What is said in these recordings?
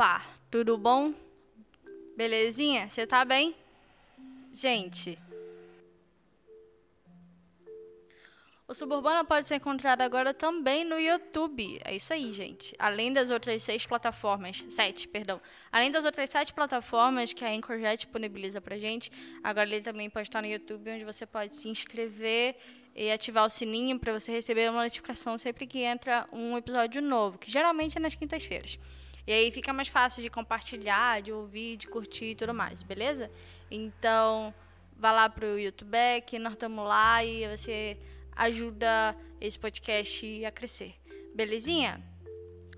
Opa, tudo bom? Belezinha? Você tá bem? Gente, o Suburbana pode ser encontrado agora também no YouTube. É isso aí, gente. Além das outras seis plataformas, sete, perdão. Além das outras sete plataformas que a Anchor já disponibiliza pra gente, agora ele também pode estar no YouTube, onde você pode se inscrever e ativar o sininho para você receber uma notificação sempre que entra um episódio novo, que geralmente é nas quintas-feiras. E aí fica mais fácil de compartilhar, de ouvir, de curtir e tudo mais, beleza? Então, vá lá pro YouTube, que nós estamos lá e você ajuda esse podcast a crescer. Belezinha?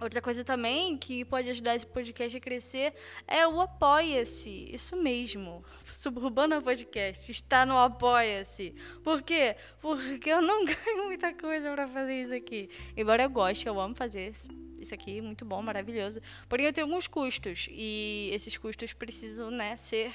Outra coisa também que pode ajudar esse podcast a crescer é o Apoia-se. Isso mesmo. Suburbana Podcast está no Apoia-se. Por quê? Porque eu não ganho muita coisa para fazer isso aqui. Embora eu goste, eu amo fazer isso aqui, muito bom, maravilhoso. Porém, eu tenho alguns custos e esses custos precisam, né, ser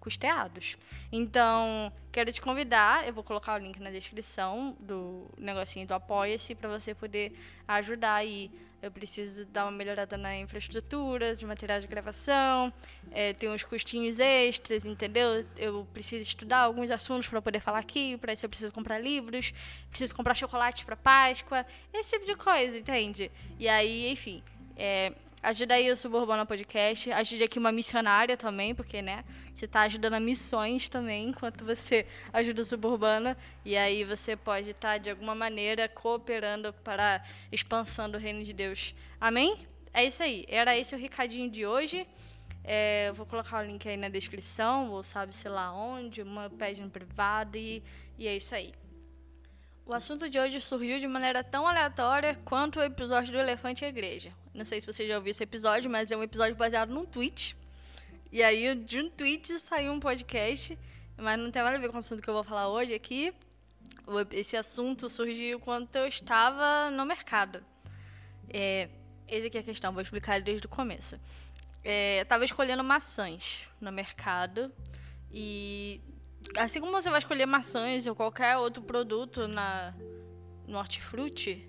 custeados. Então, quero te convidar, eu vou colocar o link na descrição do negocinho do Apoia-se para você poder ajudar aí. Eu preciso dar uma melhorada na infraestrutura, de materiais de gravação, é, tem uns custinhos extras, entendeu? Eu preciso estudar alguns assuntos para poder falar aqui, para isso eu preciso comprar livros, preciso comprar chocolate para Páscoa, esse tipo de coisa, entende? E aí, enfim, é, Ajuda aí o Suburbana Podcast. Ajude aqui uma missionária também, porque, né? Você está ajudando a missões também, enquanto você ajuda o Suburbana. E aí você pode estar, tá, de alguma maneira, cooperando para a expansão do reino de Deus. Amém? É isso aí. Era esse o recadinho de hoje. É, vou colocar o link aí na descrição, ou sabe, sei lá onde, uma página privada, e, e é isso aí. O assunto de hoje surgiu de maneira tão aleatória quanto o episódio do Elefante e Igreja. Não sei se você já ouviu esse episódio, mas é um episódio baseado num tweet. E aí, de um tweet saiu um podcast, mas não tem nada a ver com o assunto que eu vou falar hoje aqui. Esse assunto surgiu quando eu estava no mercado. É, essa aqui é a questão, vou explicar desde o começo. É, eu estava escolhendo maçãs no mercado e assim como você vai escolher maçãs ou qualquer outro produto na, no hortifruti,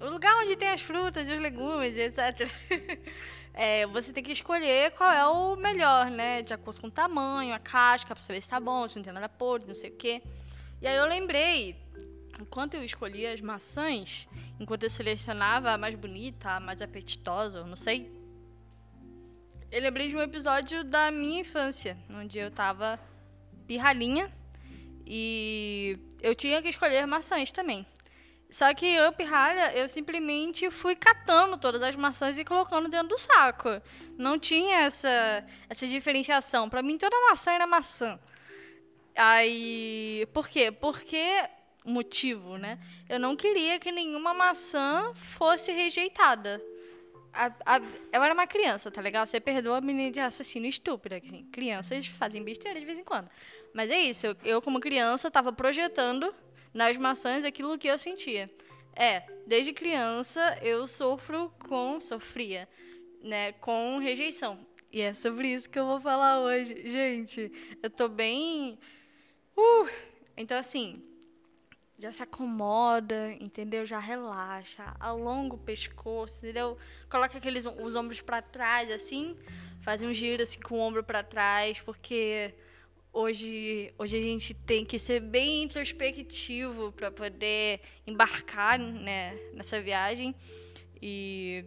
o lugar onde tem as frutas e os legumes, etc. é, você tem que escolher qual é o melhor, né? De acordo com o tamanho, a casca, para saber se tá bom, se não tem nada podre, não sei o quê. E aí eu lembrei, enquanto eu escolhia as maçãs, enquanto eu selecionava a mais bonita, a mais apetitosa, não sei. Eu lembrei de um episódio da minha infância, onde eu tava pirralhinha e eu tinha que escolher maçãs também. Só que eu, pirralha, eu simplesmente fui catando todas as maçãs e colocando dentro do saco. Não tinha essa, essa diferenciação. Para mim, toda maçã era maçã. Aí. Por quê? Porque. Motivo, né? Eu não queria que nenhuma maçã fosse rejeitada. A, a, eu era uma criança, tá legal? Você perdoa a menina de raciocínio estúpida. Assim, crianças fazem besteira de vez em quando. Mas é isso, eu, eu como criança, estava projetando nas maçãs aquilo que eu sentia. É, desde criança eu sofro com, sofria, né, com rejeição. E é sobre isso que eu vou falar hoje. Gente, eu tô bem. Uh! Então, assim, já se acomoda, entendeu? Já relaxa, alonga o pescoço, entendeu? Coloca aqueles os ombros para trás assim, faz um giro assim com o ombro para trás, porque hoje hoje a gente tem que ser bem introspectivo para poder embarcar, né, nessa viagem. E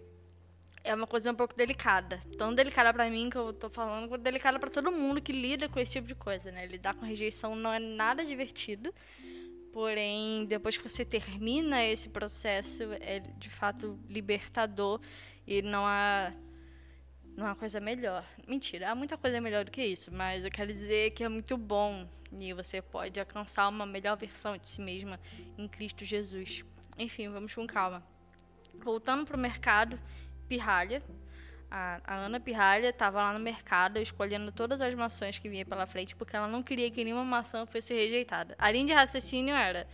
é uma coisa um pouco delicada. Tão delicada para mim que eu tô falando, quanto delicada para todo mundo que lida com esse tipo de coisa, né? Lidar com rejeição não é nada divertido. Porém, depois que você termina esse processo, é de fato libertador e não há não há coisa melhor. Mentira, há muita coisa melhor do que isso, mas eu quero dizer que é muito bom e você pode alcançar uma melhor versão de si mesma em Cristo Jesus. Enfim, vamos com calma. Voltando para o mercado, pirralha, a, a Ana Pirralha estava lá no mercado escolhendo todas as maçãs que vinha pela frente, porque ela não queria que nenhuma maçã fosse rejeitada. A linha de raciocínio era.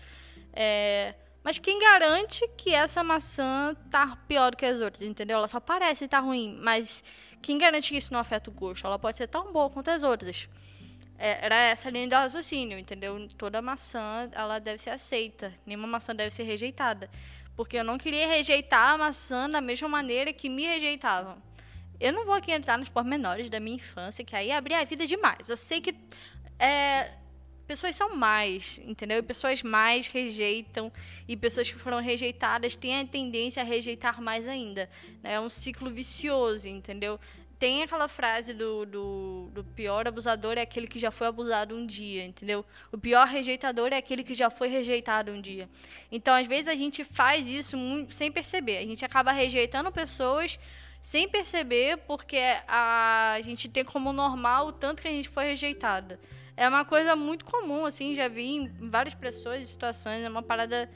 É, mas quem garante que essa maçã tá pior do que as outras, entendeu? Ela só parece estar tá ruim, mas quem garante que isso não afeta o gosto? Ela pode ser tão boa quanto as outras. É, era essa linha de raciocínio, entendeu? Toda maçã ela deve ser aceita, nenhuma maçã deve ser rejeitada, porque eu não queria rejeitar a maçã da mesma maneira que me rejeitavam. Eu não vou aqui entrar nos pormenores da minha infância, que aí abrir a vida demais. Eu sei que é, pessoas são mais, entendeu? E pessoas mais rejeitam, e pessoas que foram rejeitadas têm a tendência a rejeitar mais ainda. Né? É um ciclo vicioso, entendeu? Tem aquela frase do, do, do, pior abusador é aquele que já foi abusado um dia, entendeu? O pior rejeitador é aquele que já foi rejeitado um dia. Então, às vezes, a gente faz isso sem perceber. A gente acaba rejeitando pessoas sem perceber, porque a, gente tem como normal o tanto que a gente foi rejeitada. É uma coisa muito comum, assim, já vi em várias pessoas e situações, é uma parada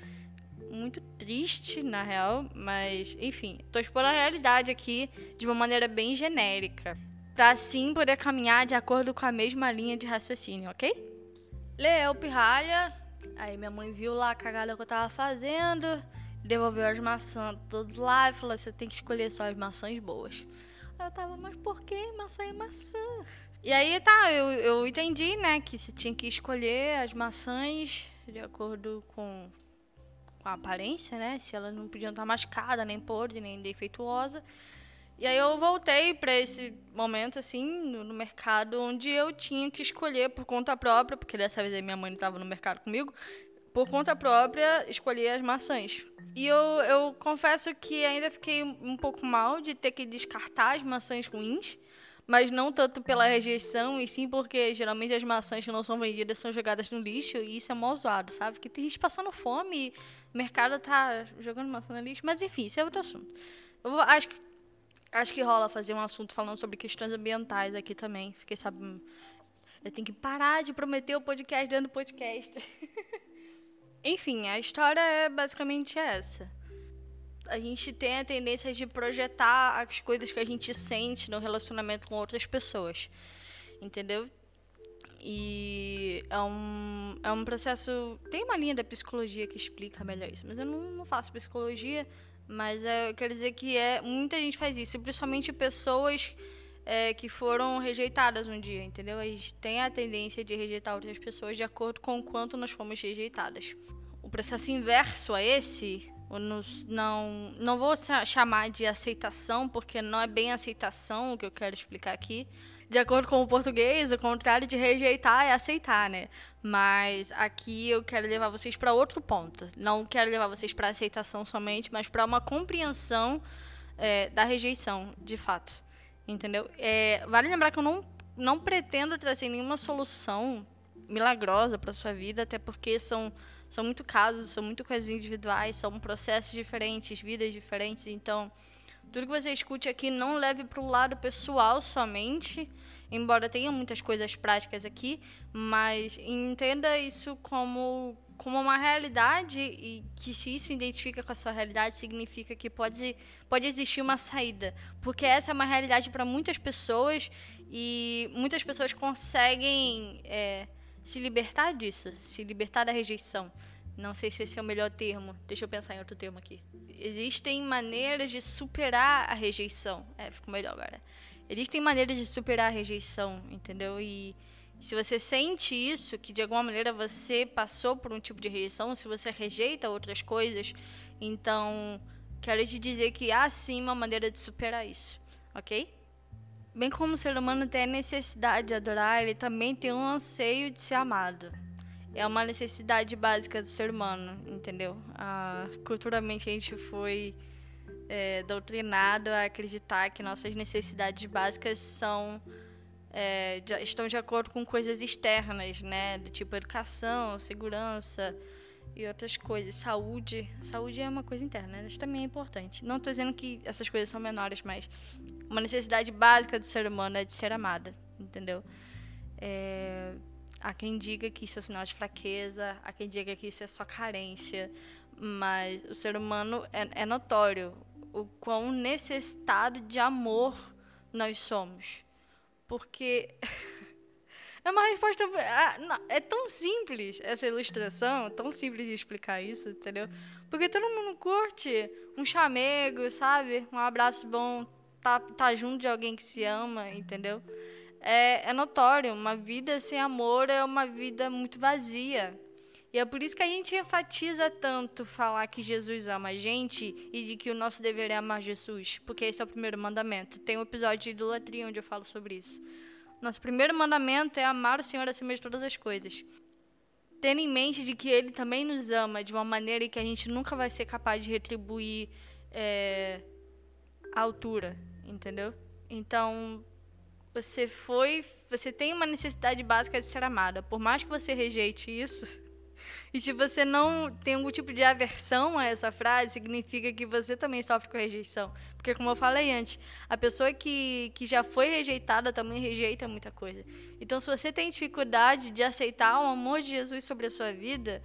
muito triste, na real, mas, enfim, tô expondo a realidade aqui de uma maneira bem genérica, para assim poder caminhar de acordo com a mesma linha de raciocínio, ok? Leu pirralha, aí minha mãe viu lá a cagada que eu tava fazendo, devolveu as maçãs todas lá e falou: você tem que escolher só as maçãs boas. Aí eu tava, mas por que maçã é maçã? E aí tá, eu, eu entendi, né, que você tinha que escolher as maçãs de acordo com com a aparência, né? Se ela não podia estar machucada, nem podre, nem defeituosa. E aí eu voltei para esse momento, assim, no, no, mercado, onde eu tinha que escolher por conta própria, porque dessa vez minha mãe estava no mercado comigo, por conta própria, escolher as maçãs. E eu, eu confesso que ainda fiquei um pouco mal de ter que descartar as maçãs ruins, mas não tanto pela rejeição, e sim porque geralmente as maçãs que não são vendidas são jogadas no lixo, e isso é mal usado, sabe? Porque tem gente passando fome o mercado tá jogando maçã no lixo, mas enfim, isso é outro assunto. Eu acho que, acho que rola fazer um assunto falando sobre questões ambientais aqui também, fiquei sabendo. Eu tenho que parar de prometer o podcast dentro do podcast. enfim, a história é basicamente essa a gente tem a tendência de projetar as coisas que a gente sente no relacionamento com outras pessoas. Entendeu? E é um, é um processo. Tem uma linha da psicologia que explica melhor isso, mas eu não, não faço psicologia. Mas é, eu quero dizer que é, muita gente faz isso, principalmente pessoas é, que foram rejeitadas um dia, entendeu? A gente tem a tendência de rejeitar outras pessoas de acordo com o quanto nós fomos rejeitadas. O processo inverso a esse não, não vou chamar de aceitação, porque não é bem aceitação o que eu quero explicar aqui. De acordo com o português, o contrário de rejeitar é aceitar, né? Mas aqui eu quero levar vocês para outro ponto. Não quero levar vocês para aceitação somente, mas para uma compreensão é, da rejeição, de fato. Entendeu? É, vale lembrar que eu não, não pretendo trazer nenhuma solução milagrosa para sua vida, até porque são são muito casos, são muito coisas individuais, são processos diferentes, vidas diferentes. Então, tudo que você escute aqui não leve para o lado pessoal somente, embora tenha muitas coisas práticas aqui, mas entenda isso como como uma realidade e que se isso identifica com a sua realidade significa que pode pode existir uma saída, porque essa é uma realidade para muitas pessoas e muitas pessoas conseguem é, se libertar disso, se libertar da rejeição. Não sei se esse é o melhor termo. Deixa eu pensar em outro termo aqui. Existem maneiras de superar a rejeição. É, ficou melhor agora. Existem maneiras de superar a rejeição, entendeu? E se você sente isso, que de alguma maneira você passou por um tipo de rejeição, se você rejeita outras coisas, então quero te dizer que há sim uma maneira de superar isso, ok? Bem como o ser humano tem a necessidade de adorar, ele também tem um anseio de ser amado. É uma necessidade básica do ser humano, entendeu? Ah, culturalmente a gente foi é, doutrinado a acreditar que nossas necessidades básicas são é, de, estão de acordo com coisas externas, né? Do tipo educação, segurança e outras coisas. Saúde. Saúde é uma coisa interna, né? Isso também é importante. Não estou dizendo que essas coisas são menores, mas uma necessidade básica do ser humano é de ser amada, entendeu? É, há quem diga que isso é sinal de fraqueza, há quem diga que isso é só carência, mas o ser humano é, é notório o quão necessitado de amor nós somos. Porque é uma resposta. É tão simples essa ilustração, tão simples de explicar isso, entendeu? Porque todo mundo curte um chamego, sabe? Um abraço bom, tá, tá junto de alguém que se ama, entendeu? É, é notório, uma vida sem amor é uma vida muito vazia. E é por isso que a gente enfatiza tanto falar que Jesus ama a gente e de que o nosso dever é amar Jesus, porque esse é o primeiro mandamento. Tem um episódio de idolatria onde eu falo sobre isso. Nosso primeiro mandamento é amar o Senhor acima de todas as coisas. Tendo em mente de que Ele também nos ama de uma maneira que a gente nunca vai ser capaz de retribuir é, a altura, entendeu? Então, você foi, você tem uma necessidade básica de ser amada. Por mais que você rejeite isso, e se você não tem algum tipo de aversão a essa frase, significa que você também sofre com rejeição. Porque, como eu falei antes, a pessoa que, que já foi rejeitada também rejeita muita coisa. Então, se você tem dificuldade de aceitar o amor de Jesus sobre a sua vida,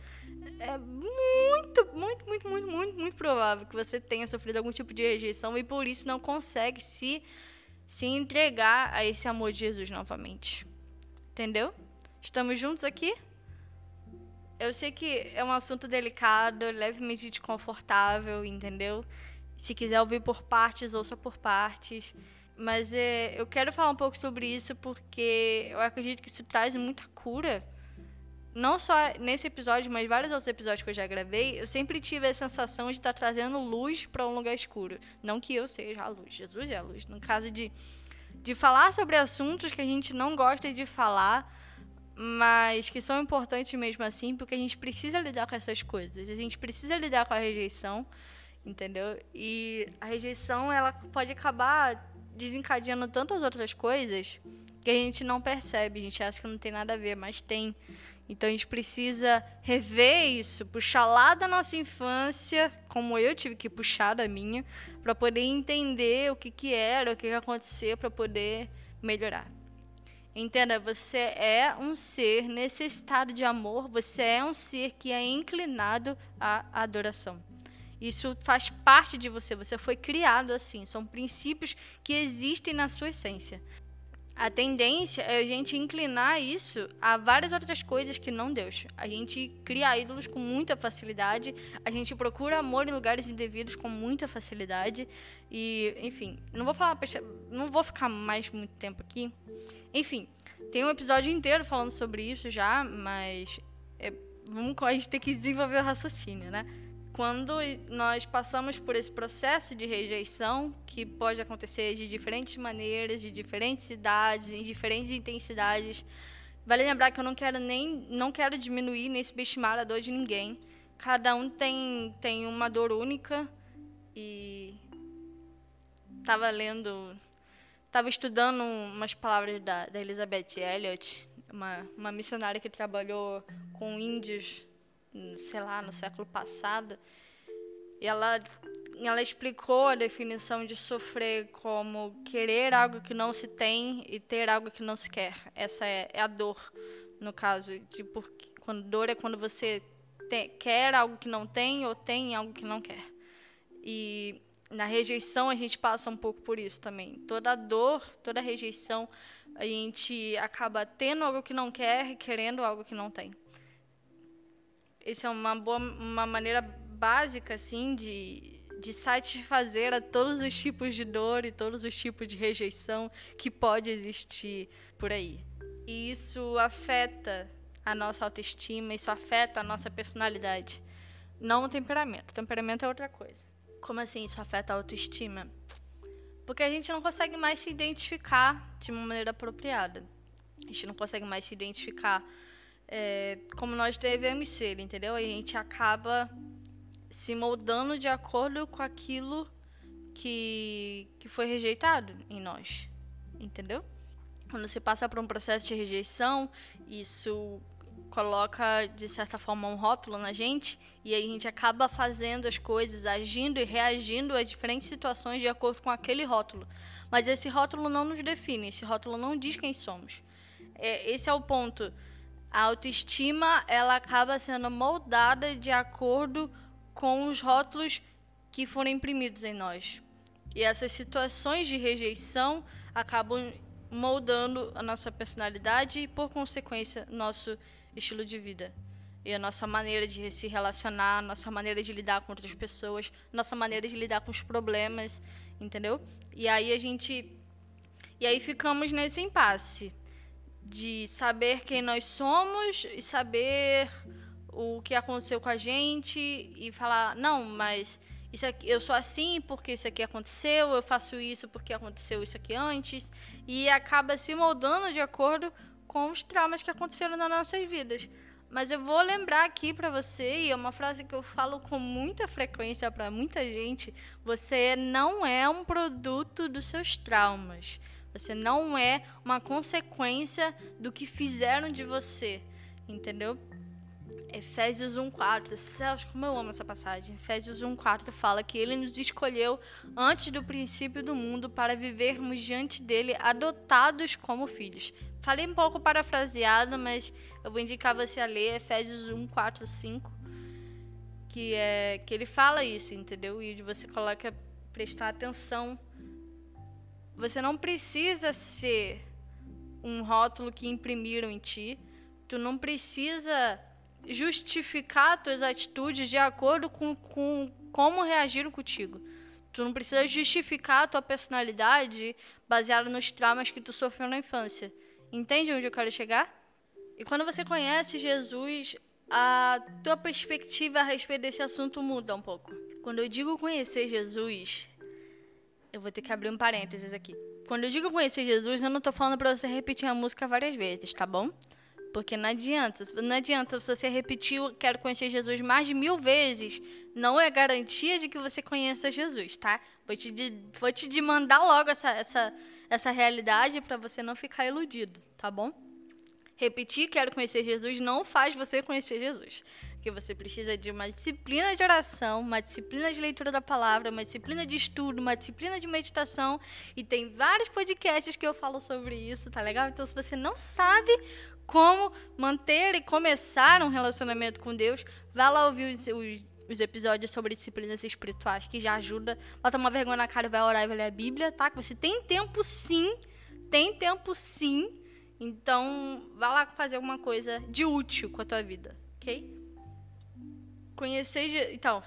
é muito, muito, muito, muito, muito, muito provável que você tenha sofrido algum tipo de rejeição e por isso não consegue se, se entregar a esse amor de Jesus novamente. Entendeu? Estamos juntos aqui? Eu sei que é um assunto delicado, levemente desconfortável, entendeu? Se quiser ouvir por partes, ouça por partes. Mas é, eu quero falar um pouco sobre isso porque eu acredito que isso traz muita cura. Não só nesse episódio, mas vários outros episódios que eu já gravei, eu sempre tive a sensação de estar trazendo luz para um lugar escuro. Não que eu seja a luz, Jesus é a luz. No caso de, de falar sobre assuntos que a gente não gosta de falar, mas que são importantes mesmo assim, porque a gente precisa lidar com essas coisas. A gente precisa lidar com a rejeição, entendeu? E a rejeição, ela pode acabar desencadeando tantas outras coisas que a gente não percebe, a gente acha que não tem nada a ver, mas tem. Então a gente precisa rever isso, puxar lá da nossa infância, como eu tive que puxar da minha, para poder entender o que, que era, o que, que aconteceu, para poder melhorar. Entenda, você é um ser necessitado de amor, você é um ser que é inclinado à adoração. Isso faz parte de você, você foi criado assim, são princípios que existem na sua essência. A tendência é a gente inclinar isso a várias outras coisas que não Deus. A gente cria ídolos com muita facilidade, a gente procura amor em lugares indevidos com muita facilidade e, enfim, não vou falar, não vou ficar mais muito tempo aqui. Enfim, tem um episódio inteiro falando sobre isso já, mas é, vamos, a gente tem que desenvolver o raciocínio, né? Quando nós passamos por esse processo de rejeição, que pode acontecer de diferentes maneiras, de diferentes idades, em diferentes intensidades, vale lembrar que eu não quero nem não quero diminuir nem subestimar a dor de ninguém. Cada um tem tem uma dor única e estava lendo estava estudando umas palavras da, da Elizabeth Elliot, uma, uma missionária que trabalhou com índios, sei lá, no século passado. E ela, ela explicou a definição de sofrer como querer algo que não se tem e ter algo que não se quer. Essa é, é a dor, no caso. De porque, quando dor é quando você quer algo que não tem ou tem algo que não quer. E na rejeição a gente passa um pouco por isso também. Toda dor, toda rejeição, a gente acaba tendo algo que não quer e querendo algo que não tem. Essa é uma boa uma maneira básica assim de de satisfazer a todos os tipos de dor e todos os tipos de rejeição que pode existir por aí. E isso afeta a nossa autoestima, isso afeta a nossa personalidade, não o temperamento. O temperamento é outra coisa. Como assim isso afeta a autoestima? Porque a gente não consegue mais se identificar de uma maneira apropriada. A gente não consegue mais se identificar é, como nós devemos ser, entendeu? A gente acaba se moldando de acordo com aquilo que, que foi rejeitado em nós, entendeu? Quando você passa por um processo de rejeição, isso coloca de certa forma um rótulo na gente e a gente acaba fazendo as coisas, agindo e reagindo a diferentes situações de acordo com aquele rótulo. Mas esse rótulo não nos define, esse rótulo não diz quem somos. É, esse é o ponto. A autoestima ela acaba sendo moldada de acordo com os rótulos que foram imprimidos em nós. E essas situações de rejeição acabam moldando a nossa personalidade e, por consequência, nosso estilo de vida. E a nossa maneira de se relacionar, nossa maneira de lidar com outras pessoas, nossa maneira de lidar com os problemas, entendeu? E aí a gente. E aí ficamos nesse impasse de saber quem nós somos e saber o que aconteceu com a gente e falar, não, mas isso aqui, eu sou assim porque isso aqui aconteceu, eu faço isso porque aconteceu isso aqui antes, e acaba se moldando de acordo com os traumas que aconteceram nas nossas vidas. Mas eu vou lembrar aqui para você, e é uma frase que eu falo com muita frequência para muita gente: você não é um produto dos seus traumas. Você não é uma consequência do que fizeram de você. Entendeu? Efésios 1,4. Céus, como eu amo essa passagem. Efésios 1,4 fala que ele nos escolheu antes do princípio do mundo para vivermos diante dele adotados como filhos. Falei um pouco parafraseado, mas eu vou indicar você a ler Efésios 1, 4, 5. Que, é, que ele fala isso, entendeu? E você coloca prestar atenção. Você não precisa ser um rótulo que imprimiram em ti. Tu não precisa justificar tuas atitudes de acordo com, com como reagiram contigo. Tu não precisa justificar a tua personalidade baseada nos traumas que tu sofreu na infância. Entende onde eu quero chegar? E quando você conhece Jesus, a tua perspectiva a respeito desse assunto muda um pouco. Quando eu digo conhecer Jesus, eu vou ter que abrir um parênteses aqui. Quando eu digo conhecer Jesus, eu não estou falando para você repetir a música várias vezes, tá bom? Porque não adianta. Não adianta se você repetir quero conhecer Jesus mais de mil vezes. Não é garantia de que você conheça Jesus, tá? Vou te, vou te demandar logo essa, essa, essa realidade para você não ficar iludido, tá bom? Repetir quero conhecer Jesus não faz você conhecer Jesus. Porque você precisa de uma disciplina de oração, uma disciplina de leitura da palavra, uma disciplina de estudo, uma disciplina de meditação. E tem vários podcasts que eu falo sobre isso, tá legal? Então, se você não sabe como manter e começar um relacionamento com Deus, vá lá ouvir os, os, os, episódios sobre disciplinas espirituais, que já ajuda. Bota uma vergonha na cara vai orar e vai ler a Bíblia, tá? Que você tem tempo sim, tem tempo sim. Então, vá lá fazer alguma coisa de útil com a tua vida, ok? Conhecer. Então.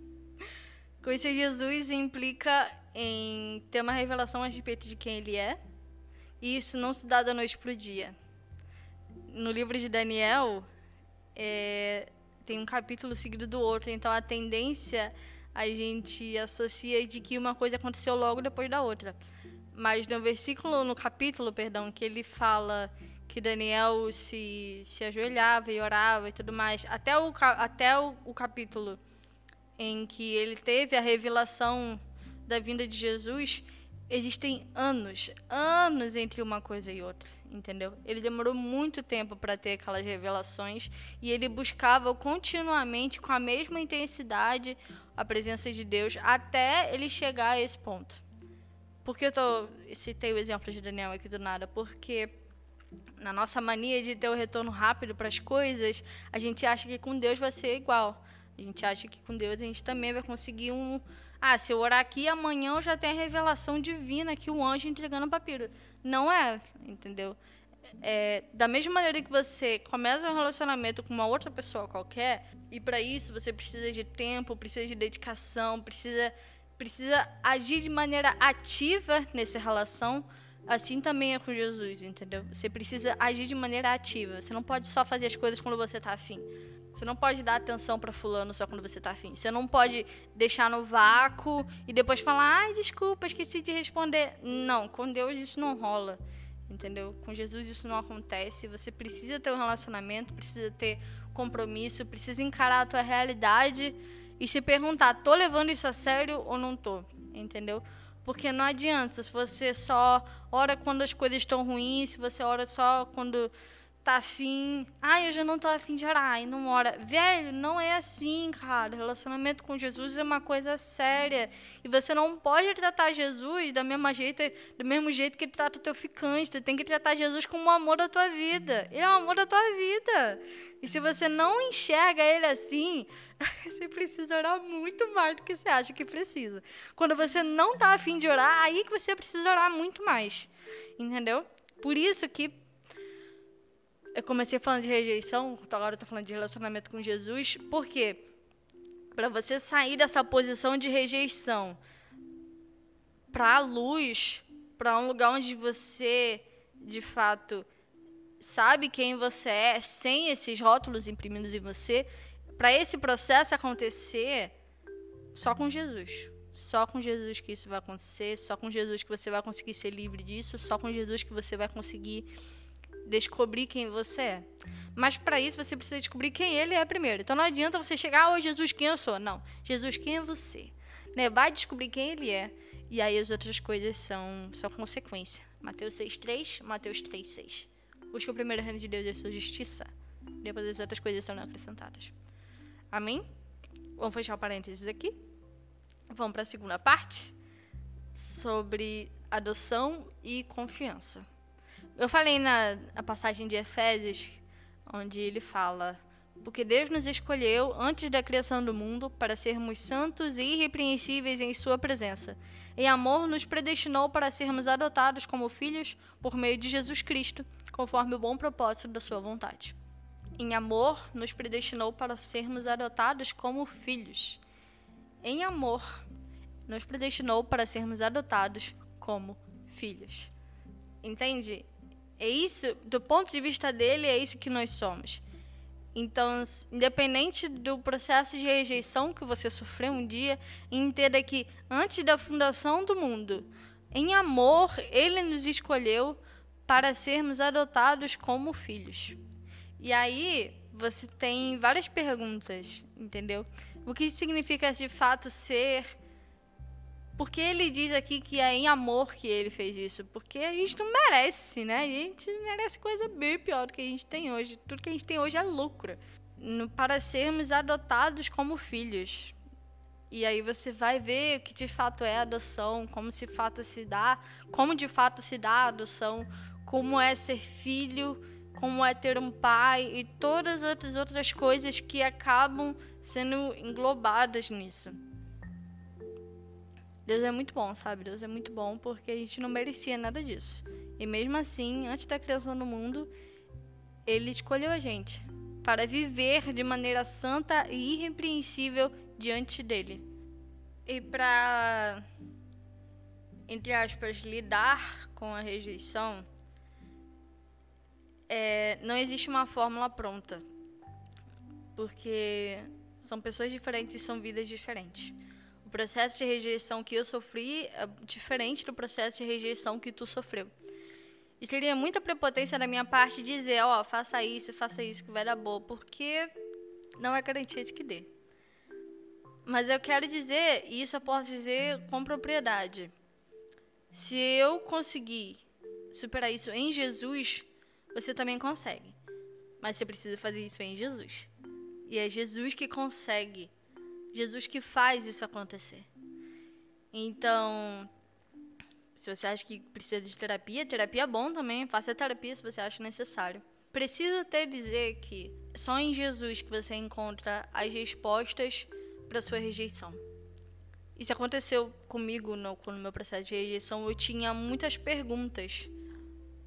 Conhecer Jesus implica em ter uma revelação a respeito de quem ele é. E isso não se dá da noite pro dia no livro de Daniel, é, tem um capítulo seguido do outro, então a tendência a gente associa de que uma coisa aconteceu logo depois da outra. Mas no versículo, no capítulo, perdão, que ele fala que Daniel se, se ajoelhava e orava e tudo mais, até o, até o, o capítulo em que ele teve a revelação da vinda de Jesus, existem anos, anos entre uma coisa e outra, entendeu? Ele demorou muito tempo para ter aquelas revelações e ele buscava continuamente com a mesma intensidade a presença de Deus até ele chegar a esse ponto. Por que eu tô, citei o exemplo de Daniel aqui do nada? Porque na nossa mania de ter o retorno rápido para as coisas, a gente acha que com Deus vai ser igual. A gente acha que com Deus a gente também vai conseguir um, ah, se eu orar aqui, amanhã eu já tenho a revelação divina que o anjo entregando o papiro. Não é, entendeu? É, da mesma maneira que você começa um relacionamento com uma outra pessoa qualquer, e para isso você precisa de tempo, precisa de dedicação, precisa, precisa agir de maneira ativa nessa relação, assim também é com Jesus, entendeu? Você precisa agir de maneira ativa. Você não pode só fazer as coisas quando você está afim. Você não pode dar atenção para fulano só quando você tá afim. Você não pode deixar no vácuo e depois falar, ai, desculpa, esqueci de responder. Não, com Deus isso não rola. Entendeu? Com Jesus isso não acontece. Você precisa ter um relacionamento, precisa ter compromisso, precisa encarar a tua realidade e se perguntar, tô levando isso a sério ou não tô? Entendeu? Porque não adianta se você só ora quando as coisas estão ruins, se você ora só quando tá afim. Ai, eu já não tô afim de orar e não ora. Velho, não é assim, cara. Relacionamento com Jesus é uma coisa séria. E você não pode tratar Jesus da mesma jeito, do mesmo jeito que ele trata o teu ficante. Tu tem que tratar Jesus como o amor da tua vida. Ele é o amor da tua vida. E se você não enxerga ele assim, você precisa orar muito mais do que você acha que precisa. Quando você não tá afim de orar, aí que você precisa orar muito mais. Entendeu? Por isso que eu comecei falando de rejeição, agora eu tô falando de relacionamento com Jesus, por quê? Para você sair dessa posição de rejeição para a luz, para um lugar onde você, de fato, sabe quem você é sem esses rótulos imprimidos em você, para esse processo acontecer só com Jesus. Só com Jesus que isso vai acontecer, só com Jesus que você vai conseguir ser livre disso, só com Jesus que você vai conseguir descobrir quem você é. Mas para isso você precisa descobrir quem ele é primeiro. Então não adianta você chegar, oh Jesus, quem eu sou? Não. Jesus, quem é você? Né? Vai descobrir quem ele é. E aí as outras coisas são, são consequência. Mateus 6,3, Mateus 3,6. Busca o primeiro reino de Deus e a sua justiça. Depois as outras coisas serão acrescentadas. Amém? Vamos fechar o parênteses aqui. Vamos para a segunda parte sobre adoção e confiança. Eu falei na, na passagem de Efésios, onde ele fala: Porque Deus nos escolheu antes da criação do mundo para sermos santos e irrepreensíveis em Sua presença. Em amor, nos predestinou para sermos adotados como filhos por meio de Jesus Cristo, conforme o bom propósito da Sua vontade. Em amor, nos predestinou para sermos adotados como filhos. Em amor, nos predestinou para sermos adotados como filhos. Entende? É isso, do ponto de vista dele, é isso que nós somos. Então, independente do processo de rejeição que você sofreu um dia, entenda que antes da fundação do mundo, em amor, ele nos escolheu para sermos adotados como filhos. E aí, você tem várias perguntas, entendeu? O que significa de fato ser porque ele diz aqui que é em amor que ele fez isso. Porque a gente não merece, né? A gente merece coisa bem pior do que a gente tem hoje. Tudo que a gente tem hoje é lucro. Para sermos adotados como filhos. E aí você vai ver o que de fato é adoção, como de fato se dá, como de fato se dá a adoção, como é ser filho, como é ter um pai e todas as outras coisas que acabam sendo englobadas nisso. Deus é muito bom, sabe? Deus é muito bom porque a gente não merecia nada disso. E mesmo assim, antes da criação do mundo, ele escolheu a gente para viver de maneira santa e irrepreensível diante dele. E para, entre aspas, lidar com a rejeição, é, não existe uma fórmula pronta. Porque são pessoas diferentes e são vidas diferentes processo de rejeição que eu sofri é diferente do processo de rejeição que tu sofreu. E seria muita prepotência da minha parte dizer, ó, oh, faça isso, faça isso, que vai dar boa, porque não é garantia de que dê. Mas eu quero dizer, e isso eu posso dizer com propriedade. Se eu conseguir superar isso em Jesus, você também consegue. Mas você precisa fazer isso em Jesus. E é Jesus que consegue Jesus que faz isso acontecer. Então, se você acha que precisa de terapia, terapia é bom também. Faça terapia se você acha necessário. Preciso até dizer que só em Jesus que você encontra as respostas para sua rejeição. Isso aconteceu comigo no, no meu processo de rejeição. Eu tinha muitas perguntas.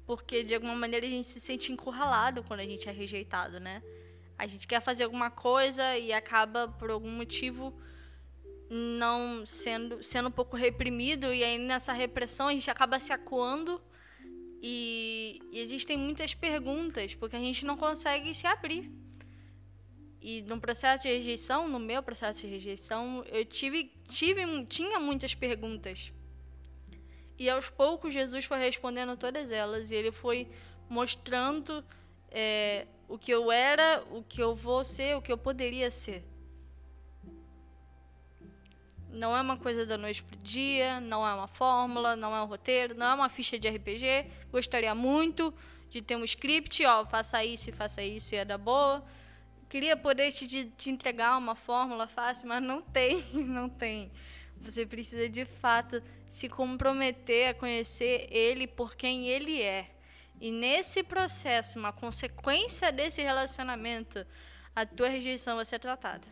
Porque de alguma maneira a gente se sente encurralado quando a gente é rejeitado, né? A gente quer fazer alguma coisa e acaba por algum motivo não sendo sendo um pouco reprimido. E aí nessa repressão a gente acaba se acuando. E, e existem muitas perguntas porque a gente não consegue se abrir. E no processo de rejeição no meu processo de rejeição eu tive tive tinha muitas perguntas. E aos poucos Jesus foi respondendo todas elas. E ele foi mostrando é, o que eu era, o que eu vou ser, o que eu poderia ser. Não é uma coisa da noite pro dia, não é uma fórmula, não é um roteiro, não é uma ficha de RPG. Gostaria muito de ter um script, ó, faça isso faça isso e é da boa. Queria poder te, te entregar uma fórmula fácil, mas não tem, não tem. Você precisa de fato se comprometer a conhecer ele por quem ele é. E nesse processo, uma consequência desse relacionamento, a tua rejeição vai ser tratada.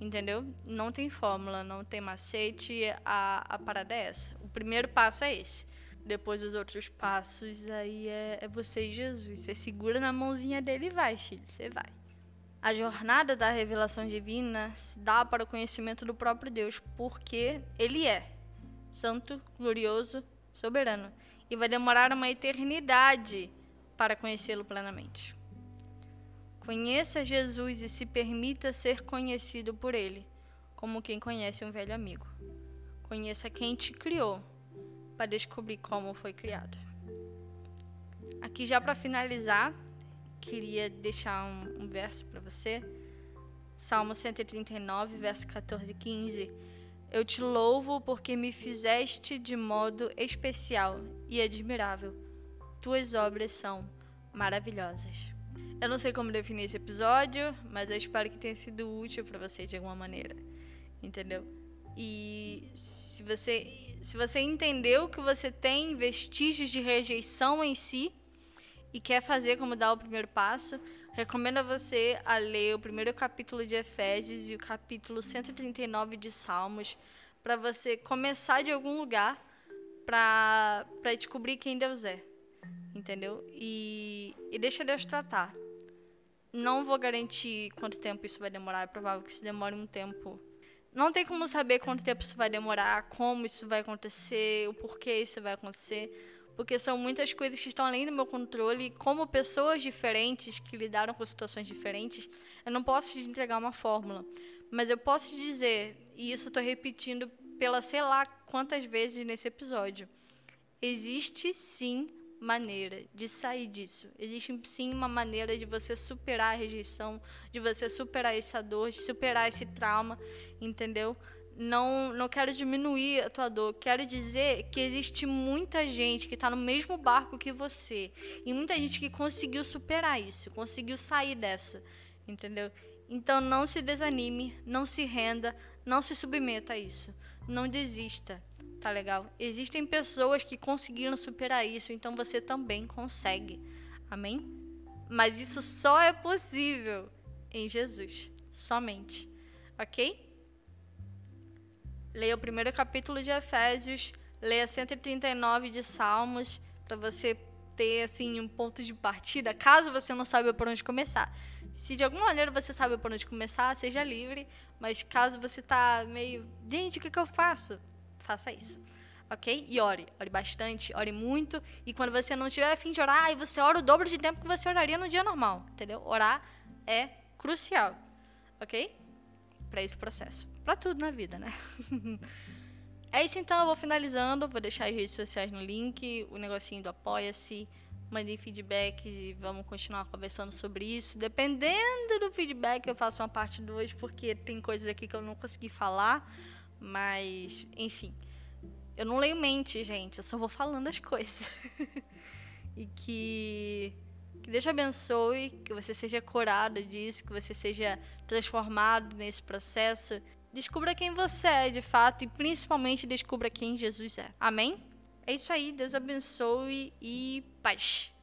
Entendeu? Não tem fórmula, não tem macete, a, a parada é essa. O primeiro passo é esse. Depois os outros passos, aí é, é você e Jesus. Você segura na mãozinha dele e vai, filho, você vai. A jornada da revelação divina se dá para o conhecimento do próprio Deus, porque ele é santo, glorioso, soberano e vai demorar uma eternidade para conhecê-lo plenamente. Conheça Jesus e se permita ser conhecido por ele, como quem conhece um velho amigo. Conheça quem te criou, para descobrir como foi criado. Aqui, já para finalizar, queria deixar um, um verso para você. Salmo 139, verso 14 e 15. Eu te louvo porque me fizeste de modo especial e admirável. Tuas obras são maravilhosas. Eu não sei como definir esse episódio, mas eu espero que tenha sido útil para você de alguma maneira. Entendeu? E se você, se você entendeu que você tem vestígios de rejeição em si e quer fazer como dar o primeiro passo, recomendo a você a ler o primeiro capítulo de Efésios e o capítulo 139 de Salmos para você começar de algum lugar para descobrir quem Deus é. Entendeu? E, e deixa Deus tratar. Não vou garantir quanto tempo isso vai demorar, é provável que isso demore um tempo não tem como saber quanto tempo isso vai demorar, como isso vai acontecer, o porquê isso vai acontecer, porque são muitas coisas que estão além do meu controle. E como pessoas diferentes que lidaram com situações diferentes, eu não posso te entregar uma fórmula, mas eu posso te dizer, e isso eu estou repetindo pela sei lá quantas vezes nesse episódio, existe sim maneira de sair disso. Existe sim uma maneira de você superar a rejeição, de você superar essa dor, de superar esse trauma, entendeu? Não, não quero diminuir a tua dor, quero dizer que existe muita gente que está no mesmo barco que você e muita gente que conseguiu superar isso, conseguiu sair dessa, entendeu? Então não se desanime, não se renda, não se submeta a isso, não desista, tá legal? Existem pessoas que conseguiram superar isso, então você também consegue. Amém? Mas isso só é possível em Jesus, somente. OK? Leia o primeiro capítulo de Efésios, leia 139 de Salmos para você ter assim um ponto de partida, caso você não saiba por onde começar. Se de alguma maneira você sabe por onde começar, seja livre, mas caso você tá meio, gente, o que, que eu faço? faça isso. Ok? E ore. Ore bastante, ore muito. E quando você não tiver afim de orar, aí você ora o dobro de tempo que você oraria no dia normal. Entendeu? Orar é crucial. Ok? Para esse processo. Para tudo na vida, né? é isso então, eu vou finalizando. Vou deixar as redes sociais no link, o negocinho do Apoia-se. Mandem feedbacks e vamos continuar conversando sobre isso. Dependendo do feedback, eu faço uma parte 2, porque tem coisas aqui que eu não consegui falar. Mas, enfim. Eu não leio mente, gente. Eu só vou falando as coisas. e que, que Deus te abençoe, que você seja curado disso, que você seja transformado nesse processo. Descubra quem você é de fato e principalmente descubra quem Jesus é. Amém? É isso aí. Deus abençoe e paz.